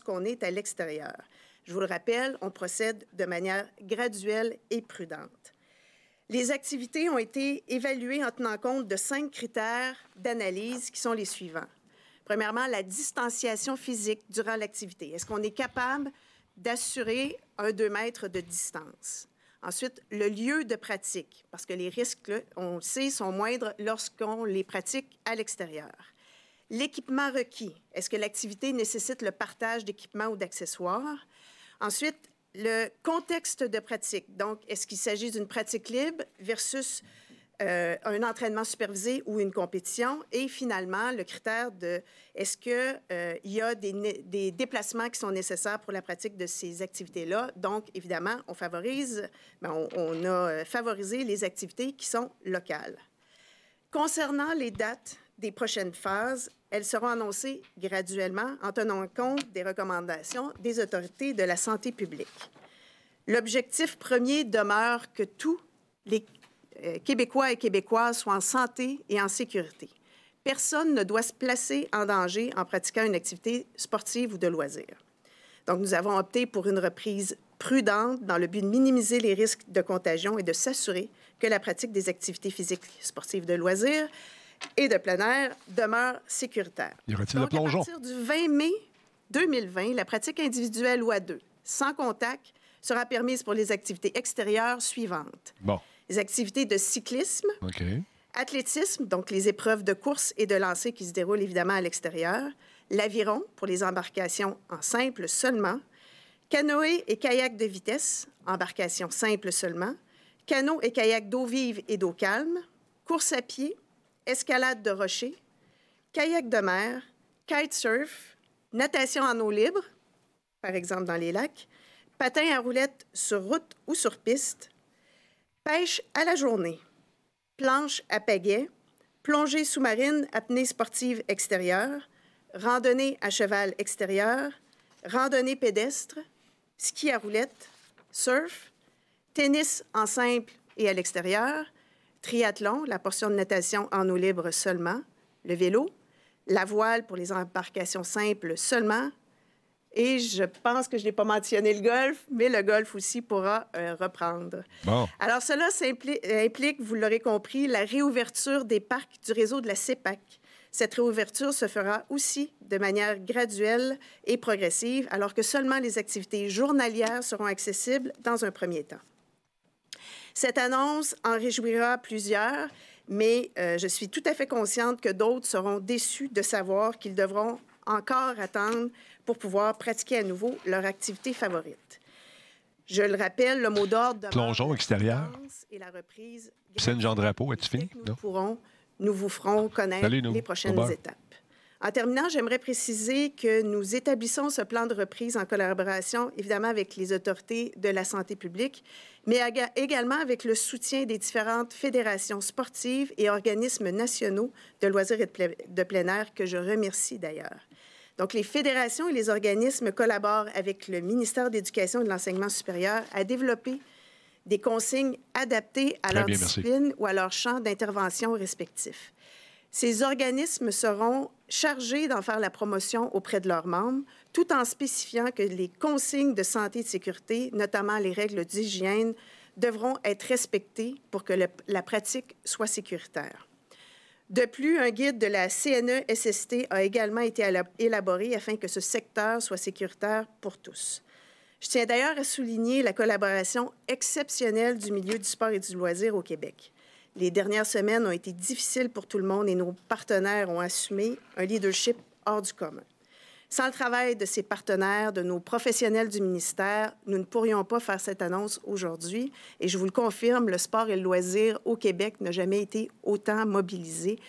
lorsqu'on est à l'extérieur. Je vous le rappelle, on procède de manière graduelle et prudente. Les activités ont été évaluées en tenant compte de cinq critères d'analyse qui sont les suivants. Premièrement, la distanciation physique durant l'activité. Est-ce qu'on est capable d'assurer un 2 mètres de distance? Ensuite, le lieu de pratique, parce que les risques, on le sait, sont moindres lorsqu'on les pratique à l'extérieur. L'équipement requis. Est-ce que l'activité nécessite le partage d'équipements ou d'accessoires? Ensuite, le contexte de pratique. Donc, est-ce qu'il s'agit d'une pratique libre versus euh, un entraînement supervisé ou une compétition? Et finalement, le critère de est-ce qu'il euh, y a des, déplacements qui sont nécessaires pour la pratique de ces activités-là? Donc, évidemment, on favorise, ben, on, a favorisé les activités qui sont locales. Concernant les dates des prochaines phases, elles seront annoncées graduellement en tenant compte des recommandations des autorités de la santé publique. L'objectif premier demeure que tous les euh, Québécois et Québécoises soient en santé et en sécurité. Personne ne doit se placer en danger en pratiquant une activité sportive ou de loisir. Donc, nous avons opté pour une reprise prudente dans le but de minimiser les risques de contagion et de s'assurer que la pratique des activités physiques sportives de loisirs et de plein air demeure sécuritaire. Y aura-t-il le plongeon? À partir du 20 mai 2020, la pratique individuelle ou à deux, sans contact, sera permise pour les activités extérieures suivantes. Bon. Les activités de cyclisme, athlétisme, donc les épreuves de course et de lancer qui se déroulent évidemment à l'extérieur, l'aviron pour les embarcations en simple seulement, canoë et kayak de vitesse, embarcation simple seulement, canot et kayak d'eau vive et d'eau calme, course à pied, escalade de rochers, kayak de mer, kitesurf, natation en eau libre, par exemple dans les lacs, patin à roulettes sur route ou sur piste, pêche à la journée, planche à pagaie, plongée sous-marine, apnée sportive extérieure, randonnée à cheval extérieur, randonnée pédestre, ski à roulettes, surf, tennis en simple et à l'extérieur, triathlon, la portion de natation en eau libre seulement, le vélo, la voile pour les embarcations simples seulement, et je pense que je n'ai pas mentionné le golf, mais le golf aussi pourra euh, reprendre. Bon. Alors, cela implique, vous l'aurez compris, la réouverture des parcs du réseau de la CEPAC. Cette réouverture se fera aussi de manière graduelle et progressive, alors que seulement les activités journalières seront accessibles dans un premier temps. Cette annonce en réjouira plusieurs, mais euh, je suis tout à fait consciente que d'autres seront déçus de savoir qu'ils devront encore attendre pour pouvoir pratiquer à nouveau leur activité favorite. Je le rappelle, le mot d'ordre de plongeon extérieur et la reprise. Saint-Jean-Drapeau, es-tu fini? Nous pourrons, nous vous ferons connaître les prochaines étapes. En terminant, j'aimerais préciser que nous établissons ce plan de reprise en collaboration, évidemment, avec les autorités de la santé publique, mais également avec le soutien des différentes fédérations sportives et organismes nationaux de loisirs et de plein air, que je remercie d'ailleurs. Donc, les fédérations et les organismes collaborent avec le ministère de l'Éducation et de l'Enseignement supérieur à développer des consignes adaptées à leur discipline ou à leur champ d'intervention respectif. Ces organismes seront chargés d'en faire la promotion auprès de leurs membres, tout en spécifiant que les consignes de santé et de sécurité, notamment les règles d'hygiène, devront être respectées pour que la pratique soit sécuritaire. De plus, un guide de la CNE-SST a également été élaboré afin que ce secteur soit sécuritaire pour tous. Je tiens d'ailleurs à souligner la collaboration exceptionnelle du milieu du sport et du loisir au Québec. Les dernières semaines ont été difficiles pour tout le monde et nos partenaires ont assumé un leadership hors du commun. Sans le travail de ces partenaires, de nos professionnels du ministère, nous ne pourrions pas faire cette annonce aujourd'hui. Et je vous le confirme, le sport et le loisir au Québec n'a jamais été autant mobilisé.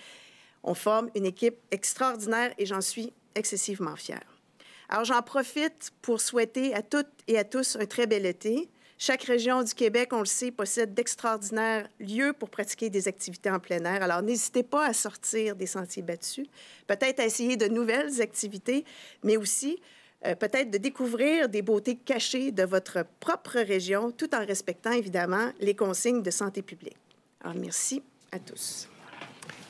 On forme une équipe extraordinaire et j'en suis excessivement fière. Alors j'en profite pour souhaiter à toutes et à tous un très bel été. Chaque région du Québec, on le sait, possède d'extraordinaires lieux pour pratiquer des activités en plein air. Alors, n'hésitez pas à sortir des sentiers battus, peut-être à essayer de nouvelles activités, mais aussi euh, peut-être de découvrir des beautés cachées de votre propre région, tout en respectant évidemment les consignes de santé publique. Alors, merci à tous.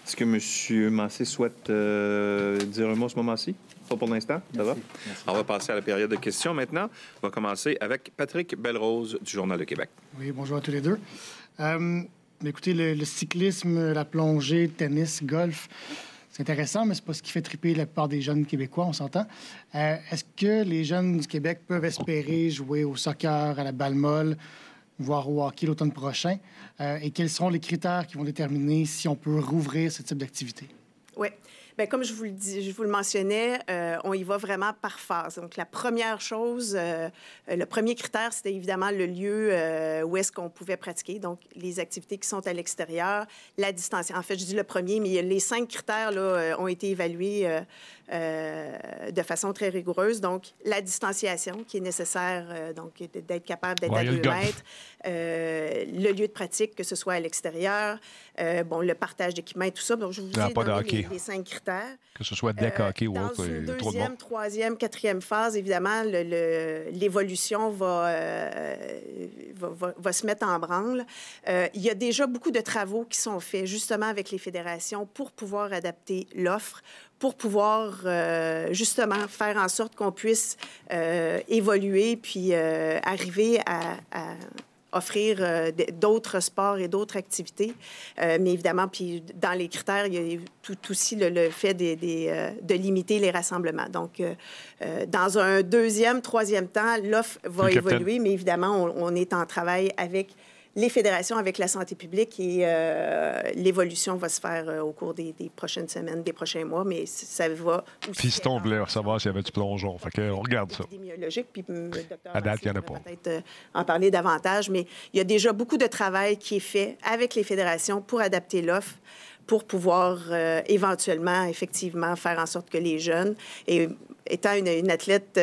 Est-ce que M. Massé souhaite euh, dire un mot ce moment-ci? Pas pour l'instant? Ça va? On va passer à la période de questions maintenant. On va commencer avec Patrick Belrose du Journal de Québec. Oui, bonjour à tous les deux. Euh, écoutez, le, cyclisme, la plongée, tennis, golf, c'est intéressant, mais c'est pas ce qui fait triper la plupart des jeunes Québécois, on s'entend. Euh, est-ce que les jeunes du Québec peuvent espérer jouer au soccer, à la balle molle, voire au hockey l'automne prochain? Euh, et quels seront les critères qui vont déterminer si on peut rouvrir ce type d'activité? Oui. Bien, comme je vous le, dis, je vous le mentionnais, euh, on y va vraiment par phase. Donc, la première chose, euh, le premier critère, c'était évidemment le lieu euh, où est-ce qu'on pouvait pratiquer. Donc, les activités qui sont à l'extérieur, la distance. En fait, je dis le premier, mais les cinq critères là, ont été évalués de façon très rigoureuse. Donc, la distanciation qui est nécessaire, donc d'être capable d'être à deux mètres, le lieu de pratique, que ce soit à l'extérieur, bon, le partage d'équipements et tout ça. Donc, je vous dis les, les cinq critères que ce soit deck hockey ou autre. Une deuxième, troisième, quatrième phase, évidemment, l'évolution euh, va, va, va, se mettre en branle. Euh, il y a déjà beaucoup de travaux qui sont faits justement avec les fédérations pour pouvoir adapter l'offre, pour pouvoir euh, justement faire en sorte qu'on puisse évoluer puis arriver à, offrir euh, d'autres sports et d'autres activités. Euh, mais évidemment, puis dans les critères, il y a tout aussi le, fait des, euh, de limiter les rassemblements. Donc, dans un deuxième, troisième temps, l'offre va évoluer, mais évidemment, on, on, est en travail avec les fédérations avec la santé publique et euh, l'évolution va se faire euh, au cours des, prochaines semaines, des prochains mois, mais ça va aussi... Fiston voulait savoir s'il y avait du plongeon. Fait que, on regarde ça. Puis le docteur à date, il n'y en a pas. peut-être euh, en parler davantage, mais il y a déjà beaucoup de travail qui est fait avec les fédérations pour adapter l'offre pour pouvoir éventuellement, effectivement, faire en sorte que les jeunes, et étant une, athlète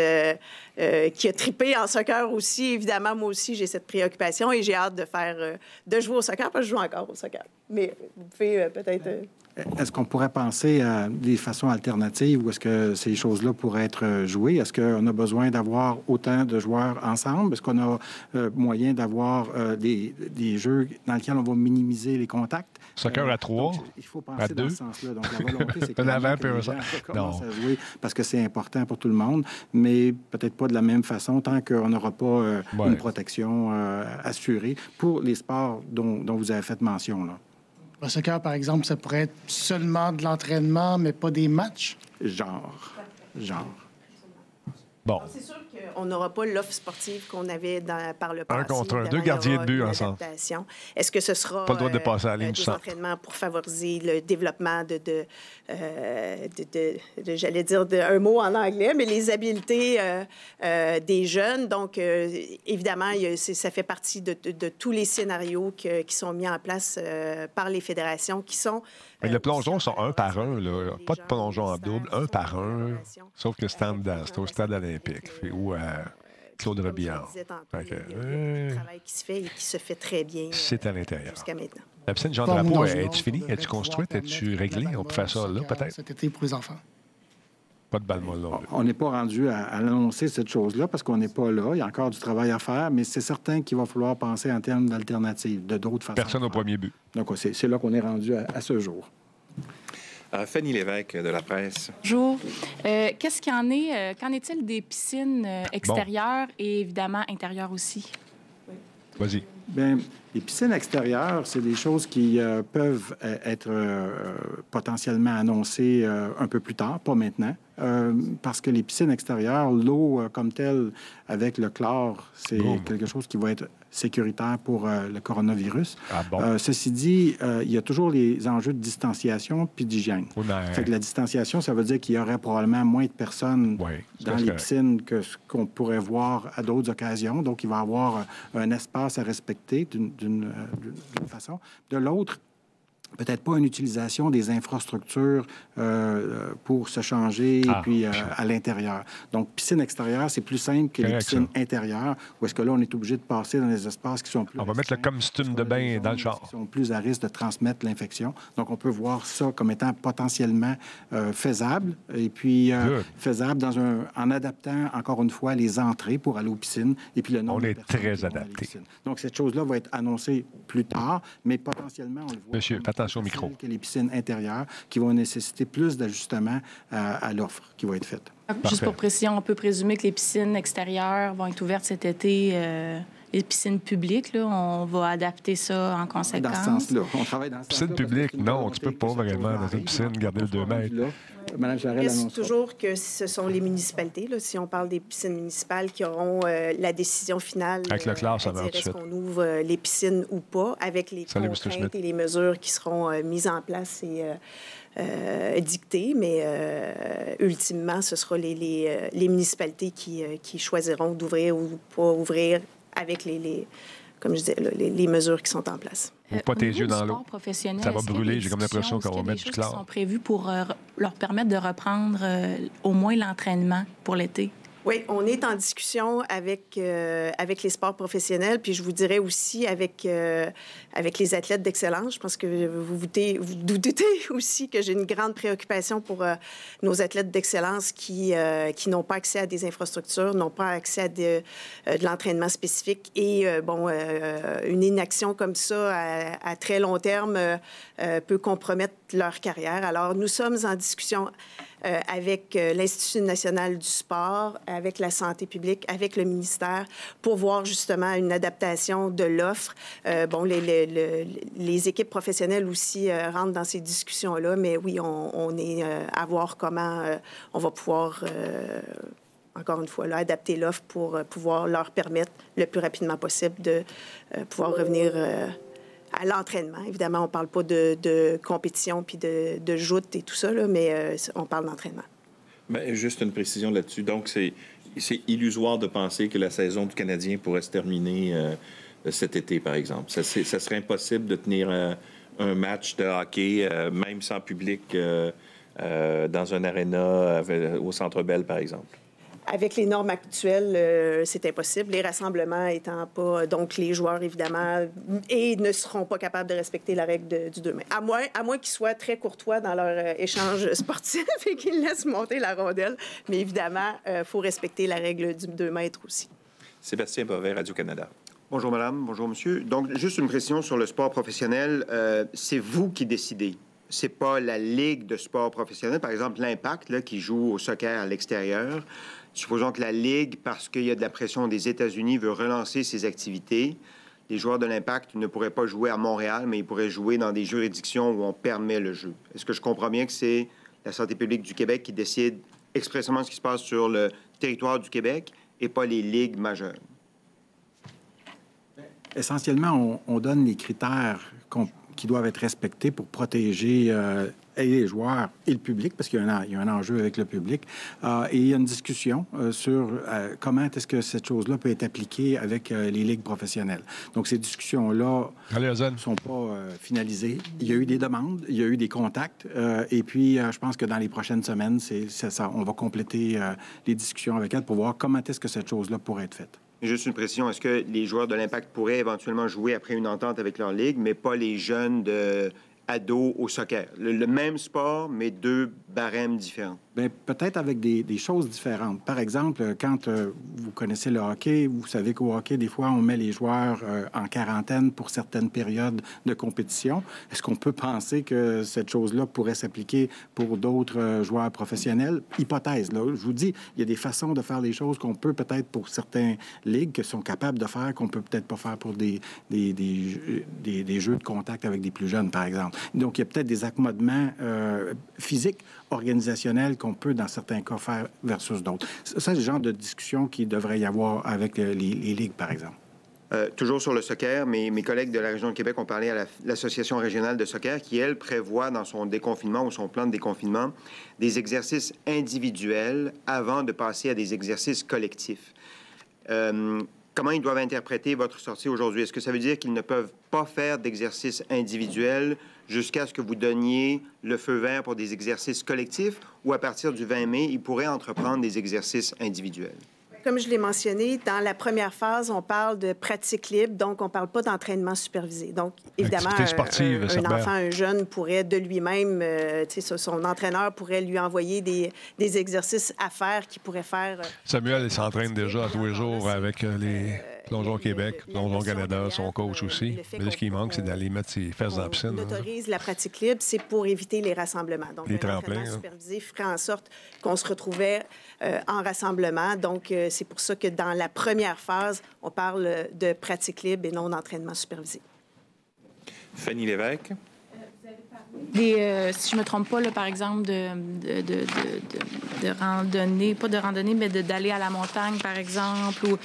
euh, euh, qui a tripé en soccer aussi, évidemment, moi aussi, j'ai cette préoccupation et j'ai hâte de faire, euh, de jouer au soccer, parce que je joue encore au soccer. Mais vous pouvez peut-être... Est-ce qu'on pourrait penser à des façons alternatives ou est-ce que ces choses-là pourraient être jouées? Est-ce qu'on a besoin d'avoir autant de joueurs ensemble? Est-ce qu'on a moyen d'avoir des, des, jeux dans lesquels on va minimiser les contacts? Soccer à trois, il faut penser à deux? dans ce sens-là. Donc, la volonté, c'est que, les gens à jouer parce que c'est important pour tout le monde, mais peut-être pas de la même façon tant qu'on n'aura pas euh, une protection euh, assurée pour les sports dont, dont, vous avez fait mention. Là. Le soccer, par exemple, ça pourrait être seulement de l'entraînement, mais pas des matchs? Genre. Genre. Bon. C'est sûr on n'aura pas l'offre sportive qu'on avait par le passé. Un contre un, deux gardiens de but ensemble. Est-ce que ce sera pas le droit de passer à la ligne euh, des entraînements pour favoriser le développement de, de, euh, de, j'allais dire un mot en anglais, mais les habiletés euh, des jeunes? Donc, évidemment, ça fait partie de, tous les scénarios qui sont mis en place par les fédérations qui sont mais le plongeon, c'est un par un. Là. Pas de plongeon en double, un par un. Sauf que c'est au stade olympique. Ou à Claude Robillard. Il un travail qui se fait et qui se fait très bien C'est à l'intérieur. jusqu'à maintenant. La piscine Jean Drapeau, es-tu finie? Es-tu construite? Es-tu réglée? On peut faire ça là, peut-être? Cet été pour les enfants. Pas de balle molle On n'est pas rendu à, à annoncer cette chose-là parce qu'on n'est pas là. Il y a encore du travail à faire, mais c'est certain qu'il va falloir penser en termes d'alternatives, de d'autres façons. Personne au premier but. Donc, c'est là qu'on est rendu à, ce jour. Euh, Fanny Lévesque de la presse. Bonjour. Euh, qu'est-ce qu'il en est? Euh, qu'en est-il des piscines extérieures et évidemment intérieures aussi? Vas-y. Bien, les piscines extérieures, c'est des choses qui peuvent être potentiellement annoncées un peu plus tard, pas maintenant. Euh, parce que les piscines extérieures, l'eau euh, comme telle, avec le chlore, c'est quelque chose qui va être sécuritaire pour euh, le coronavirus. Ah ceci dit, il y a toujours les enjeux de distanciation puis d'hygiène. Fait que la distanciation, ça veut dire qu'il y aurait probablement moins de personnes dans les piscines que ce qu'on pourrait voir à d'autres occasions. Donc, il va y avoir un espace à respecter d'une façon. De l'autre, peut-être pas une utilisation des infrastructures euh, pour se changer et ah, puis euh, à l'intérieur. Donc, piscine extérieure, c'est plus simple que les piscines intérieures, où est-ce que là, on est obligé de passer dans des espaces qui sont plus... On va mettre le costume de bain dans le char. Qui sont plus à risque de transmettre l'infection. Donc, on peut voir ça comme étant potentiellement euh, faisable, et puis faisable dans un, en adaptant, encore une fois, les entrées pour aller aux piscines, et puis le nombre On est très adapté. Donc, cette chose-là va être annoncée plus tard, mais potentiellement, on le voit... Monsieur attention au micro. que les piscines intérieures, qui vont nécessiter plus d'ajustements à, l'offre qui va être faite. Juste pour précision, on peut présumer que les piscines extérieures vont être ouvertes cet été. Euh, les piscines publiques, là, on va adapter ça en conséquence. Dans ce sens-là. On travaille dans ce Piscine publique, non, tu peux pas vraiment dans une piscine garder le 2 mètres. Mme Jarret toujours que ce sont les municipalités, là, si on parle des piscines municipales, qui auront euh, la décision finale. Avec le classe, ça va Est-ce qu'on ouvre euh, les piscines ou pas, avec les contraintes et les mesures qui seront euh, mises en place et dictées. Mais ultimement, ce sera les, les, les municipalités qui, qui choisiront d'ouvrir ou pas ouvrir avec les, les comme je disais, les, les, mesures qui sont en place. Ou pas tes yeux dans l'eau. Ça va brûler. J'ai comme l'impression qu'on va mettre du clair. sont prévus pour euh, leur permettre de reprendre euh, au moins l'entraînement pour l'été? Oui, on est en discussion avec, euh, avec les sports professionnels, puis je vous dirais aussi avec, euh, avec les athlètes d'excellence. Je pense que vous vous doutez, aussi que j'ai une grande préoccupation pour euh, nos athlètes d'excellence qui, qui n'ont pas accès à des infrastructures, n'ont pas accès à de, l'entraînement spécifique. Et, bon, une inaction comme ça à très long terme peut compromettre leur carrière. Alors, nous sommes en discussion euh, avec euh, l'Institut national du sport, avec la santé publique, avec le ministère, pour voir justement une adaptation de l'offre. Euh, bon, les, équipes professionnelles aussi rentrent dans ces discussions-là, mais oui, on, est à voir comment on va pouvoir encore une fois, là, adapter l'offre pour pouvoir leur permettre le plus rapidement possible de pouvoir revenir à l'entraînement. Évidemment, on ne parle pas de, compétition puis de, de joute et tout ça, mais euh, on parle d'entraînement. Juste une précision là-dessus. Donc, c'est, illusoire de penser que la saison du Canadien pourrait se terminer euh, cet été, par exemple. Ça, serait impossible de tenir euh, un match de hockey, même sans public, dans un aréna au Centre Bell, par exemple. Avec les normes actuelles, euh, c'est impossible. Les rassemblements étant pas, donc les joueurs évidemment, et ne seront pas capables de respecter la règle du 2 mètres. À moins, à moins qu'ils soient très courtois dans leur euh, échange sportif et qu'ils laissent monter la rondelle. Mais évidemment, il euh, faut respecter la règle du 2 mètres aussi. Sébastien Bovet, Radio-Canada. Bonjour, madame. Bonjour, monsieur. Donc, juste une précision sur le sport professionnel. c'est vous qui décidez c'est pas la ligue de sport professionnel, par exemple l'Impact, qui joue au soccer à l'extérieur. Supposons que la Ligue, parce qu'il y a de la pression des États-Unis, veut relancer ses activités. Les joueurs de l'Impact ne pourraient pas jouer à Montréal, mais ils pourraient jouer dans des juridictions où on permet le jeu. Est-ce que je comprends bien que c'est la santé publique du Québec qui décide expressément ce qui se passe sur le territoire du Québec et pas les ligues majeures? Essentiellement, on, donne les critères qui doivent être respectés pour protéger euh, et les joueurs et le public, parce qu'il y, y, a un enjeu avec le public. Euh, et il y a une discussion euh, sur euh, comment est-ce que cette chose-là peut être appliquée avec les ligues professionnelles. Donc, ces discussions-là ne sont pas finalisées. Il y a eu des demandes, il y a eu des contacts, et puis je pense que dans les prochaines semaines, c'est ça, on va compléter les discussions avec elle pour voir comment est-ce que cette chose-là pourrait être faite. Juste une précision, est-ce que les joueurs de l'Impact pourraient éventuellement jouer après une entente avec leur ligue, mais pas les jeunes de ado au soccer. Le, même sport, mais deux barèmes différents. Bien, peut-être avec des, choses différentes. Par exemple, quand euh, vous connaissez le hockey, vous savez qu'au hockey, des fois, on met les joueurs euh, en quarantaine pour certaines périodes de compétition. Est-ce qu'on peut penser que cette chose-là pourrait s'appliquer pour d'autres euh, joueurs professionnels? Hypothèse, là. Je vous dis, il y a des façons de faire les choses qu'on peut peut-être pour certains ligues qui sont capables de faire, qu'on peut peut-être pas faire pour des, jeux de contact avec des plus jeunes, par exemple. Donc, il y a peut-être des accommodements euh, physiques, organisationnels qu'on peut, dans certains cas, faire versus d'autres. C'est le genre de discussion qui devrait y avoir avec euh, les, ligues, par exemple. Euh, toujours sur le soccer, mes, mes collègues de la région de Québec ont parlé à l'Association régionale de soccer qui, elle, prévoit dans son déconfinement ou son plan de déconfinement des exercices individuels avant de passer à des exercices collectifs. Comment ils doivent interpréter votre sortie aujourd'hui? Est-ce que ça veut dire qu'ils ne peuvent pas faire d'exercices individuels jusqu'à ce que vous donniez le feu vert pour des exercices collectifs? Ou à partir du 20 mai, ils pourraient entreprendre des exercices individuels? Comme je l'ai mentionné, dans la première phase, on parle de pratique libre, donc on ne parle pas d'entraînement supervisé. Donc, évidemment, un, enfant, un jeune pourrait de lui-même, euh, son entraîneur pourrait lui envoyer des, des exercices à faire qu'il pourrait faire. Euh, Samuel, il s'entraîne déjà tous les jours avec euh, les Plongeon Québec, Plongeon Canada, son coach aussi. Mais ce qui manque, c'est d'aller mettre ses fesses dans la piscine. On autorise la pratique libre, c'est pour éviter les rassemblements. Donc, les tremplins. supervisé ferait en sorte qu'on se retrouvait en rassemblement. Donc, c'est pour ça que dans la première phase, on parle de pratique libre et non d'entraînement supervisé. Fanny Lévesque. Euh, si je ne me trompe pas, là, par exemple, de, de, de, de, randonnée, pas de randonnée, mais d'aller à la montagne, par exemple, ou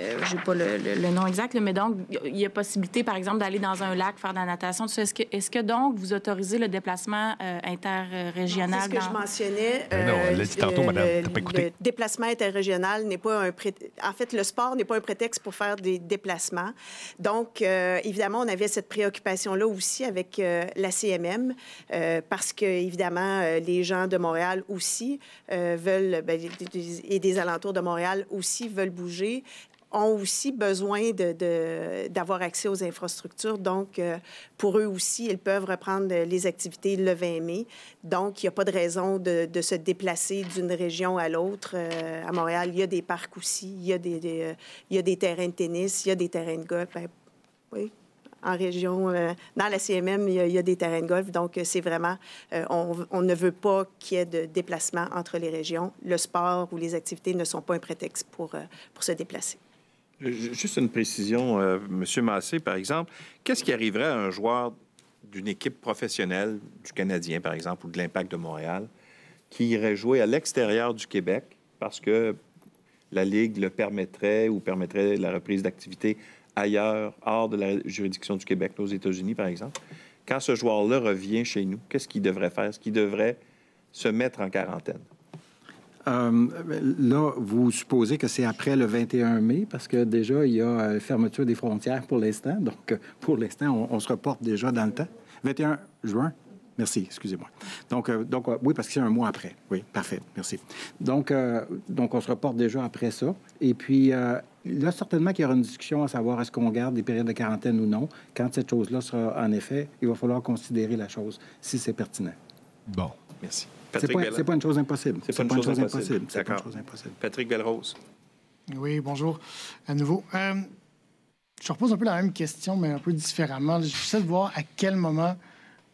euh, je n'ai pas le, nom exact, mais donc, il y a possibilité, par exemple, d'aller dans un lac, faire de la natation. Est-ce que, est que donc vous autorisez le déplacement euh, interrégional? C'est ce que je mentionnais. non, elle l'a dit tantôt, madame. pas écouté. Le déplacement interrégional n'est pas un prétexte. En fait, le sport n'est pas un prétexte pour faire des déplacements. Donc, évidemment, on avait cette préoccupation-là aussi avec la CMM. Euh, parce que, évidemment, euh, les gens de Montréal aussi euh, veulent, ben, et des alentours de Montréal aussi veulent bouger ont aussi besoin d'avoir accès aux infrastructures. Donc, pour eux aussi, ils peuvent reprendre les activités le 20 mai. Donc, il n'y a pas de raison de, se déplacer d'une région à l'autre. à Montréal, il y a des parcs aussi, il y a des, terrains de tennis, il y a des terrains de golf. Ben, oui, en région. Euh, dans la CMM, il y, a, des terrains de golf. Donc, euh, c'est vraiment, euh, on, ne veut pas qu'il y ait de déplacement entre les régions. Le sport ou les activités ne sont pas un prétexte pour se déplacer. Juste une précision, M. Massé, par exemple. Qu'est-ce qui arriverait à un joueur d'une équipe professionnelle du Canadien, par exemple, ou de l'Impact de Montréal, qui irait jouer à l'extérieur du Québec parce que la Ligue le permettrait ou permettrait la reprise d'activité ailleurs, hors de la juridiction du Québec, aux États-Unis, par exemple, quand ce joueur-là revient chez nous, qu'est-ce qu'il devrait faire? Est-ce qu'il devrait se mettre en quarantaine? Euh, là, vous supposez que c'est après le 21 mai, parce que déjà, il y a euh, fermeture des frontières pour l'instant. Donc, pour l'instant, on, se reporte déjà dans le temps. 21 juin? Merci, excusez-moi. Donc, euh, donc oui, parce que c'est un mois après. Oui, parfait, merci. Donc, donc, on se reporte déjà après ça. Et puis, Là, certainement qu'il y aura une discussion à savoir est-ce qu'on garde des périodes de quarantaine ou non. Quand cette chose-là sera en effet, il va falloir considérer la chose si c'est pertinent. Bon, merci. C'est pas, pas une chose impossible. C'est pas, une chose impossible. C'est pas une chose impossible. Patrick Belrose. Oui, bonjour à nouveau. Euh, je repose un peu la même question, mais un peu différemment. Je de voir à quel moment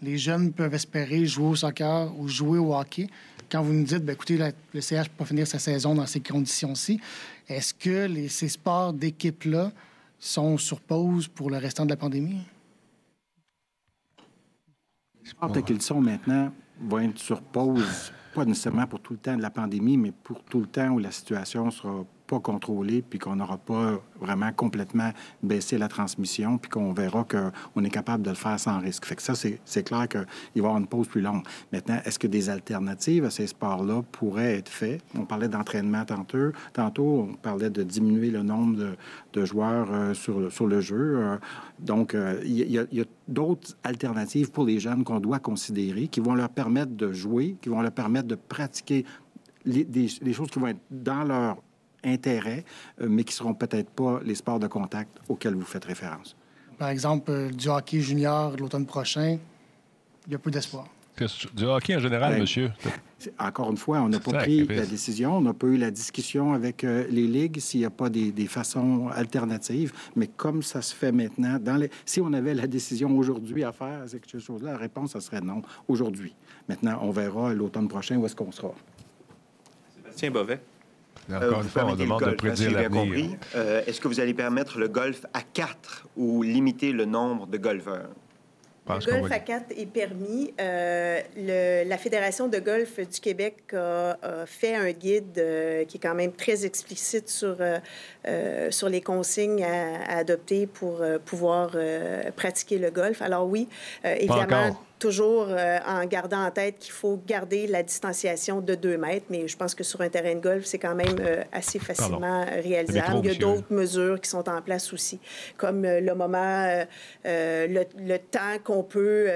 les jeunes peuvent espérer jouer au soccer ou jouer au hockey. Quand vous nous dites, ben, écoutez, le CH ne peut pas finir sa saison dans ces conditions-ci, est-ce que les, ces sports d'équipe-là sont sur pause pour le restant de la pandémie? Les sports tels qu'ils sont maintenant vont être sur pause, pas nécessairement pour tout le temps de la pandémie, mais pour tout le temps où la situation sera pas contrôlé, puis qu'on n'aura pas vraiment complètement baissé la transmission, puis qu'on verra qu'on est capable de le faire sans risque. Fait que ça, c'est clair qu'il va y avoir une pause plus longue. Maintenant, est-ce que des alternatives à ces sports-là pourraient être faites? On parlait d'entraînement tantôt, tantôt, on parlait de diminuer le nombre de, de joueurs euh, sur, sur le jeu. Euh, donc, euh, il y a, a d'autres alternatives pour les jeunes qu'on doit considérer, qui vont leur permettre de jouer, qui vont leur permettre de pratiquer les choses qui vont être dans leur intérêt, euh, mais qui ne seront peut-être pas les sports de contact auxquels vous faites référence. Par exemple, euh, du hockey junior l'automne prochain, il y a peu d'espoir. Du hockey en général, monsieur? Encore une fois, on n'a pas pris la décision, on n'a pas eu la discussion avec euh, les ligues s'il n'y a pas des, façons alternatives. Mais comme ça se fait maintenant, dans les... si on avait la décision aujourd'hui à faire quelque chose-là, la réponse, ça serait non, aujourd'hui. Maintenant, on verra l'automne prochain où est-ce qu'on sera. Sébastien Bovet. Euh, Encore une fois, on demande de prédire l'avenir. Euh, est-ce que vous allez permettre le golf à quatre ou limiter le nombre de golfeurs? Le golf à quatre est permis. Euh, le, la Fédération de golf du Québec a, fait un guide qui est quand même très explicite sur, sur les consignes à, adopter pour pouvoir pratiquer le golf. Alors oui, évidemment toujours euh, en gardant en tête qu'il faut garder la distanciation de 2 mètres, mais je pense que sur un terrain de golf, c'est quand même euh, assez facilement réalisable. Il y a d'autres mesures qui sont en place aussi, comme euh, le moment, le, temps qu'on peut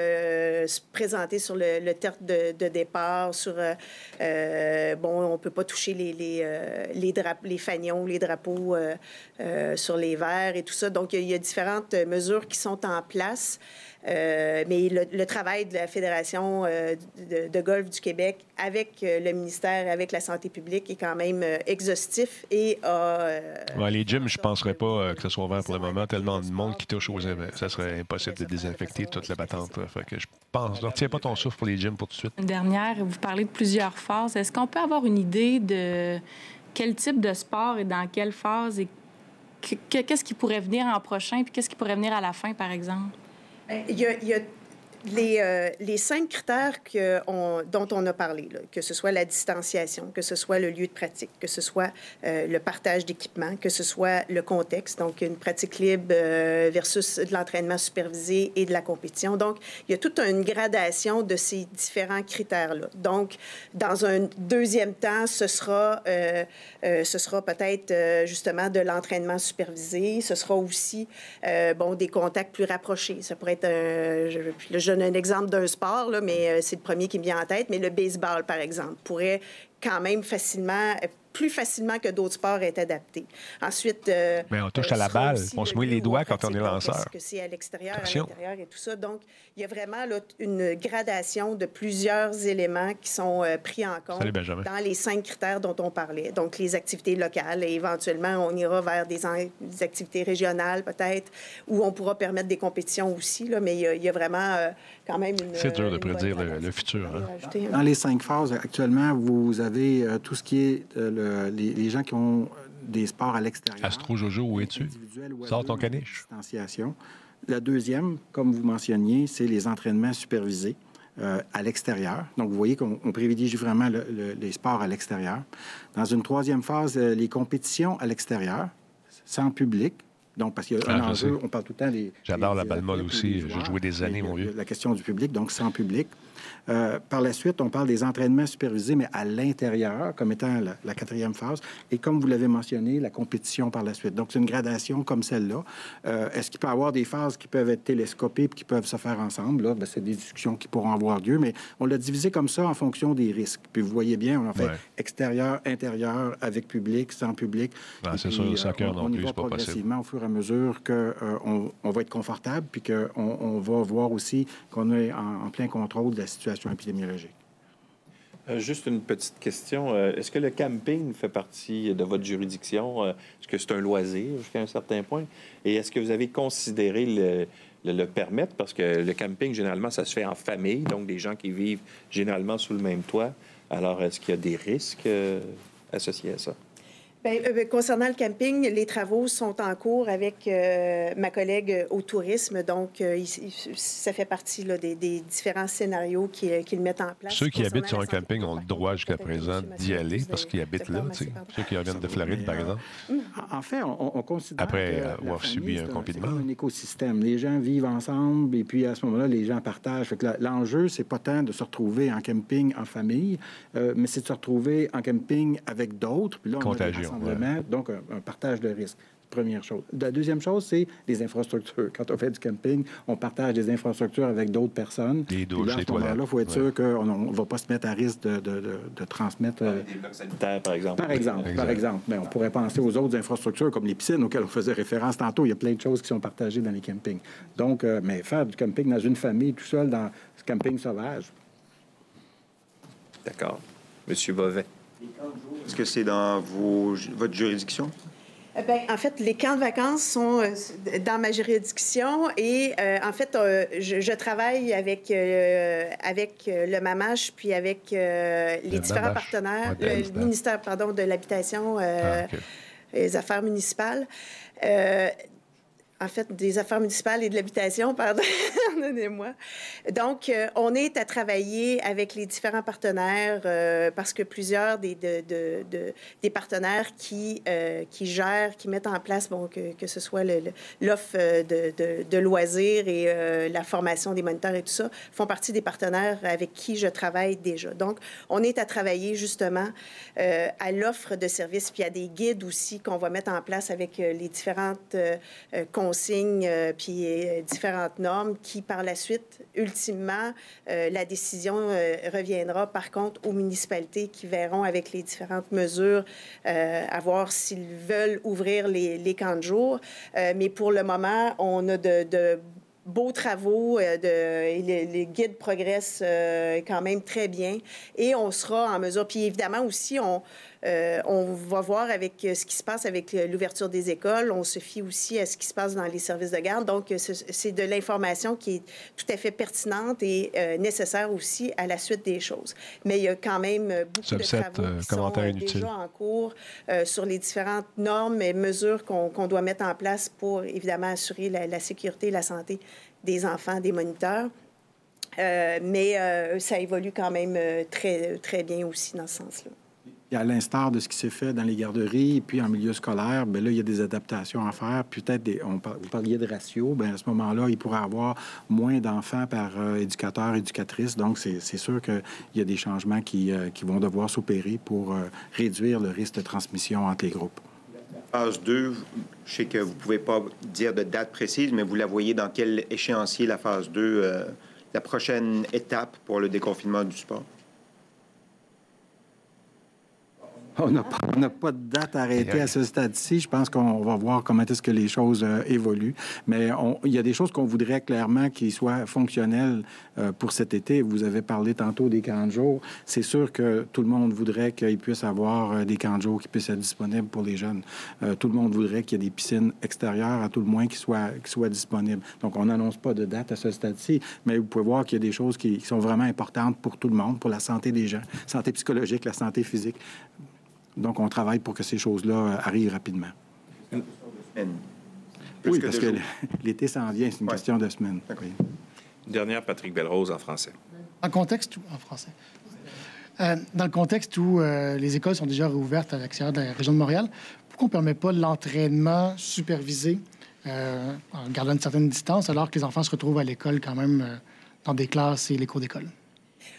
se présenter sur le, le terre de, départ, sur, bon, on ne peut pas toucher les, les, les, les fanions, les drapeaux sur les verres et tout ça. Donc, il y a différentes mesures qui sont en place. Euh, mais le, travail travail de la Fédération de, golf du Québec avec le ministère, avec la santé publique est quand même exhaustif et les gyms, je ne penserais pas que ce soit ouvert pour le moment. Tellement de monde qui touche aux Ça serait impossible de désinfecter toute la battante. Fait que je pense. Ne tiens pas ton souffle pour les gyms pour tout de suite. Une dernière, vous parlez de plusieurs phases. Est-ce qu'on peut avoir une idée de quel type de sport et dans quelle phase et qu'est-ce qui pourrait venir en prochain puis qu'est-ce qui pourrait venir à la fin, par exemple? Il y les, euh, les, cinq critères dont on a parlé, que ce soit la distanciation, que ce soit le lieu de pratique, que ce soit euh, le partage d'équipement, que ce soit le contexte, donc une pratique libre euh, versus de l'entraînement supervisé et de la compétition. Donc, il y a toute une gradation de ces différents critères-là. Donc, dans un deuxième temps, ce sera, ce sera peut-être justement de l'entraînement supervisé. Ce sera aussi, bon, des contacts plus rapprochés. Ça pourrait être un, donne un exemple d'un sport, mais euh, c'est le premier qui me vient en tête, mais le baseball, par exemple, pourrait quand même facilement plus facilement que d'autres sports est adapté. Ensuite. Euh, Mais on touche à la euh, balle. On se mouille les doigts quand on est lanceur. Parce que c'est à l'extérieur, à l'intérieur et tout ça. Donc, il y a vraiment là, une gradation de plusieurs éléments qui sont euh, pris en compte dans les cinq critères dont on parlait. Donc, les activités locales et éventuellement, on ira vers des, activités régionales peut-être où on pourra permettre des compétitions aussi. Là, mais il y, a, vraiment quand même une. C'est dur de prédire le, futur. Hein. Dans les cinq phases, actuellement, vous avez tout ce qui est les, gens qui ont des sports à l'extérieur. Astro Jojo, où es-tu? Sors ton caniche. Distanciation. La deuxième, comme vous mentionniez, c'est les entraînements supervisés. Euh, à l'extérieur. Donc, vous voyez qu'on privilégie vraiment les sports à l'extérieur. Dans une troisième phase, euh, les compétitions à l'extérieur, sans public. Donc, parce qu'il y a un ah, enjeu, on parle tout le temps des... J'adore la balle molle aussi. J'ai joué des années, mon vieux. La question du public, donc sans public. Euh, par la suite, on parle des entraînements supervisés, mais à l'intérieur, comme étant la, quatrième phase. Et comme vous l'avez mentionné, la compétition par la suite. Donc, c'est une gradation comme celle-là. Euh, est-ce qu'il peut y avoir des phases qui peuvent être télescopées et qui peuvent se faire ensemble? Là, ben, c'est des discussions qui pourront avoir lieu, mais on l'a divisé comme ça en fonction des risques. Puis vous voyez bien, on en fait extérieur, intérieur, avec public, sans public. Ben, c'est sûr, euh, on, non plus, va pas progressivement au fur et à mesure qu'on on va être confortable, puis qu'on on va voir aussi qu'on est en, en plein contrôle de la situation Euh, juste une petite question. Euh, est-ce que le camping fait partie de votre juridiction? Euh, est-ce que c'est un loisir jusqu'à un certain point? Et est-ce que vous avez considéré le, permettre? Parce que le camping, généralement, ça se fait en famille, donc des gens qui vivent généralement sous le même toit. Alors, est-ce qu'il y a des risques associés à ça? Bien, euh, ben, concernant le camping, les travaux sont en cours avec euh, ma collègue au tourisme. Donc, euh, ça fait partie là, des, différents scénarios qu'ils mettent en place. Ceux qui habitent sur un camping ont le droit jusqu'à présent d'y aller parce qu'ils habitent là. Ceux qui reviennent de Floride, par exemple. En fait, on, considère. Après avoir subi un confinement. C'est un écosystème. Les gens vivent ensemble et puis à ce moment-là, les gens partagent. L'enjeu, c'est pas tant de se retrouver en camping en famille, mais c'est de se retrouver en camping avec d'autres. Puis là, on donc un, partage de risques. Première chose. La deuxième chose, c'est les infrastructures. Quand on fait du camping, on partage des infrastructures avec d'autres personnes. Les douches, toilettes. Là, il faut être sûr qu'on ne va pas se mettre à risque de, de, de, transmettre. Euh, des blocs sanitaires, par exemple. Par exemple. Par exemple. Mais on pourrait penser aux autres infrastructures, comme les piscines auxquelles on faisait référence tantôt. Il y a plein de choses qui sont partagées dans les campings. Donc, euh, mais faire du camping dans une famille, tout seul, dans ce camping sauvage. D'accord. Monsieur Bovet. Est-ce que c'est dans votre juridiction? Eh bien, en fait, les camps de vacances sont euh, dans ma juridiction et euh, en fait, euh, je, travaille avec, avec le MAMACH puis avec les différents partenaires, le ministère pardon, de l'Habitation, ah, les Affaires municipales. En fait, des affaires municipales et de l'habitation, pardonnez-moi. Donc, euh, on est à travailler avec les différents partenaires euh, parce que plusieurs des, de, de, des partenaires qui, euh, qui gèrent, qui mettent en place, bon, que, que ce soit l'offre de, loisirs et la formation des moniteurs et tout ça, font partie des partenaires avec qui je travaille déjà. Donc, on est à travailler justement à l'offre de services, puis à des guides aussi qu'on va mettre en place avec les différentes consignes puis différentes normes qui, par la suite, ultimement, euh, la décision reviendra par contre aux municipalités qui verront avec les différentes mesures à voir s'ils veulent ouvrir les, les camps de jour. mais pour le moment, on a de, beaux travaux. de, les, guides progressent quand même très bien. Et on sera en mesure. Puis évidemment aussi, on, euh, on va voir avec euh, ce qui se passe avec l'ouverture des écoles. On se fie aussi à ce qui se passe dans les services de garde. Donc, euh, c'est de l'information qui est tout à fait pertinente et nécessaire aussi à la suite des choses. Mais il y a quand même beaucoup de travaux qui sont déjà en cours sur les différentes normes et mesures qu'on doit mettre en place pour, évidemment, assurer la, la sécurité et la santé des enfants, des moniteurs. mais ça évolue quand même très, très bien aussi dans ce sens-là à l'instar de ce qui s'est fait dans les garderies et puis en milieu scolaire, bien là, il y a des adaptations à faire. Peut-être, on, vous parliez de ratio, bien à ce moment-là, il pourrait avoir moins d'enfants par euh, éducateur, éducatrice. Donc, c'est sûr qu'il y a des changements qui, euh, qui vont devoir s'opérer pour euh, réduire le risque de transmission entre les groupes. Phase 2, je sais que vous ne pouvez pas dire de date précise, mais vous la voyez dans quel échéancier la phase 2, la prochaine étape pour le déconfinement du sport? On n'a pas, de date arrêtée à ce stade-ci. Je pense qu'on va voir comment est-ce que les choses euh, évoluent. Mais il y a des choses qu'on voudrait clairement qui soient fonctionnelles euh, pour cet été. Vous avez parlé tantôt des camps de jour. C'est sûr que tout le monde voudrait qu'il puisse avoir euh, des camps de jour qui puissent être disponibles pour les jeunes. tout le monde voudrait qu'il y ait des piscines extérieures, à tout le moins, qui soient, qui soient disponibles. Donc, on n'annonce pas de date à ce stade-ci, mais vous pouvez voir qu'il y a des choses qui, qui sont vraiment importantes pour tout le monde, pour la santé des gens, santé psychologique, la santé physique. Donc, on travaille pour que ces choses-là euh, arrivent rapidement. Oui, parce que l'été s'en vient, c'est une question de semaine. Dernière, Patrick Belrose, en français. En contexte, en français? Euh, dans le contexte où euh, les écoles sont déjà réouvertes à l'extérieur de la région de Montréal, pourquoi on ne permet pas l'entraînement supervisé en gardant une certaine distance alors que les enfants se retrouvent à l'école quand même dans des classes et les cours d'école?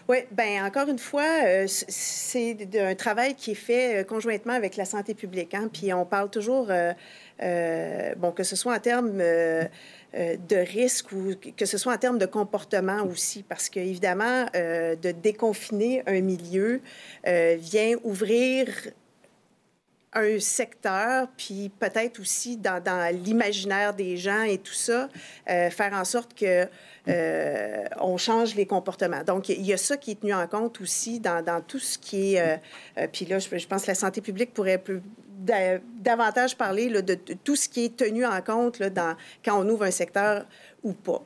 Oui, bien, encore une fois, euh, c'est un travail qui est fait euh, conjointement avec la santé publique. Hein, puis on parle toujours, euh, bon, que ce soit en termes de risque ou que ce soit en termes de comportement aussi, parce qu'évidemment, de déconfiner un milieu vient ouvrir un secteur, puis peut-être aussi dans, l'imaginaire des gens et tout ça, faire en sorte que euh, on change les comportements. Donc, il y a ça qui est tenu en compte aussi dans, tout ce qui est... Euh, euh, puis là, je, pense que la santé publique pourrait davantage parler de, tout ce qui est tenu en compte là, quand on ouvre un secteur ou pas.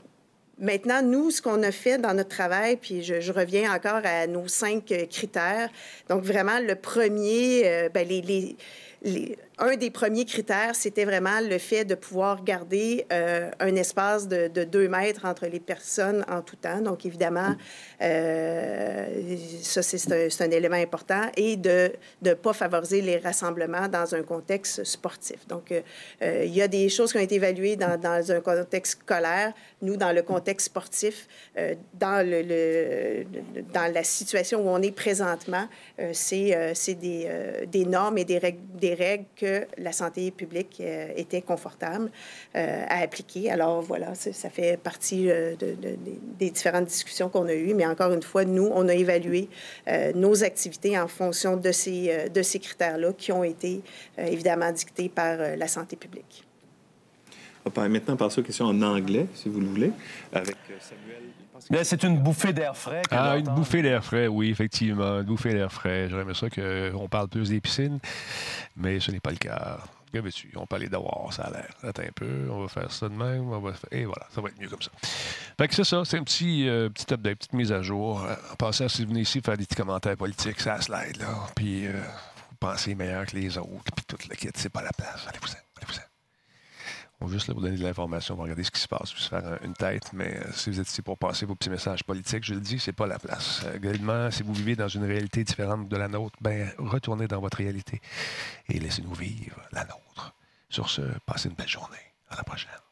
Maintenant, nous, ce qu'on a fait dans notre travail, puis je, reviens encore à nos cinq critères. Donc, vraiment, le premier, ben, les un des premiers critères, c'était vraiment le fait de pouvoir garder euh, un espace de, deux mètres entre les personnes en tout temps. Donc, évidemment, euh, ça, c'est un, élément important. Et de ne pas favoriser les rassemblements dans un contexte sportif. Donc, euh, il y a des choses qui ont été évaluées dans, un contexte scolaire. Nous, dans le contexte sportif, dans, la situation où on est présentement, c'est des, normes et des règles, la santé publique euh, était confortable euh, à appliquer. Alors voilà, ça fait partie euh, des différentes discussions qu'on a eues. Mais encore une fois, nous, on a évalué nos activités en fonction de ces, de ces critères-là qui ont été évidemment dictés par la santé publique. On va maintenant passer aux questions en anglais, si vous le voulez, avec Samuel. c'est une bouffée d'air frais. Ah, une bouffée d'air frais, oui, effectivement. Une bouffée d'air frais. J'aimerais ça qu'on parle plus des piscines mais ce n'est pas le cas. Que veux-tu? On peut aller d'avoir, ça a l'air. Attends un peu, on va faire ça de même. On va Et voilà, ça va être mieux comme ça. Fait que c'est ça, c'est un petit, euh, petit update, petite mise à jour. Euh, en passant, si vous venez ici faire des petits commentaires politiques, ça slide, là. Puis, euh, vous pensez meilleur que les autres, puis tout le kit, c'est pas la place. Allez-vous-en, allez-vous-en. On va juste vous donner de l'information, on va regarder ce qui se passe, puis se faire une tête. Mais euh, si vous êtes ici pour passer vos petits messages politiques, je le dis, c'est pas la place. Euh, si vous vivez dans une réalité différente de la nôtre, ben retournez dans votre réalité et laissez-nous vivre la nôtre. Sur ce, passez une belle journée. À la prochaine.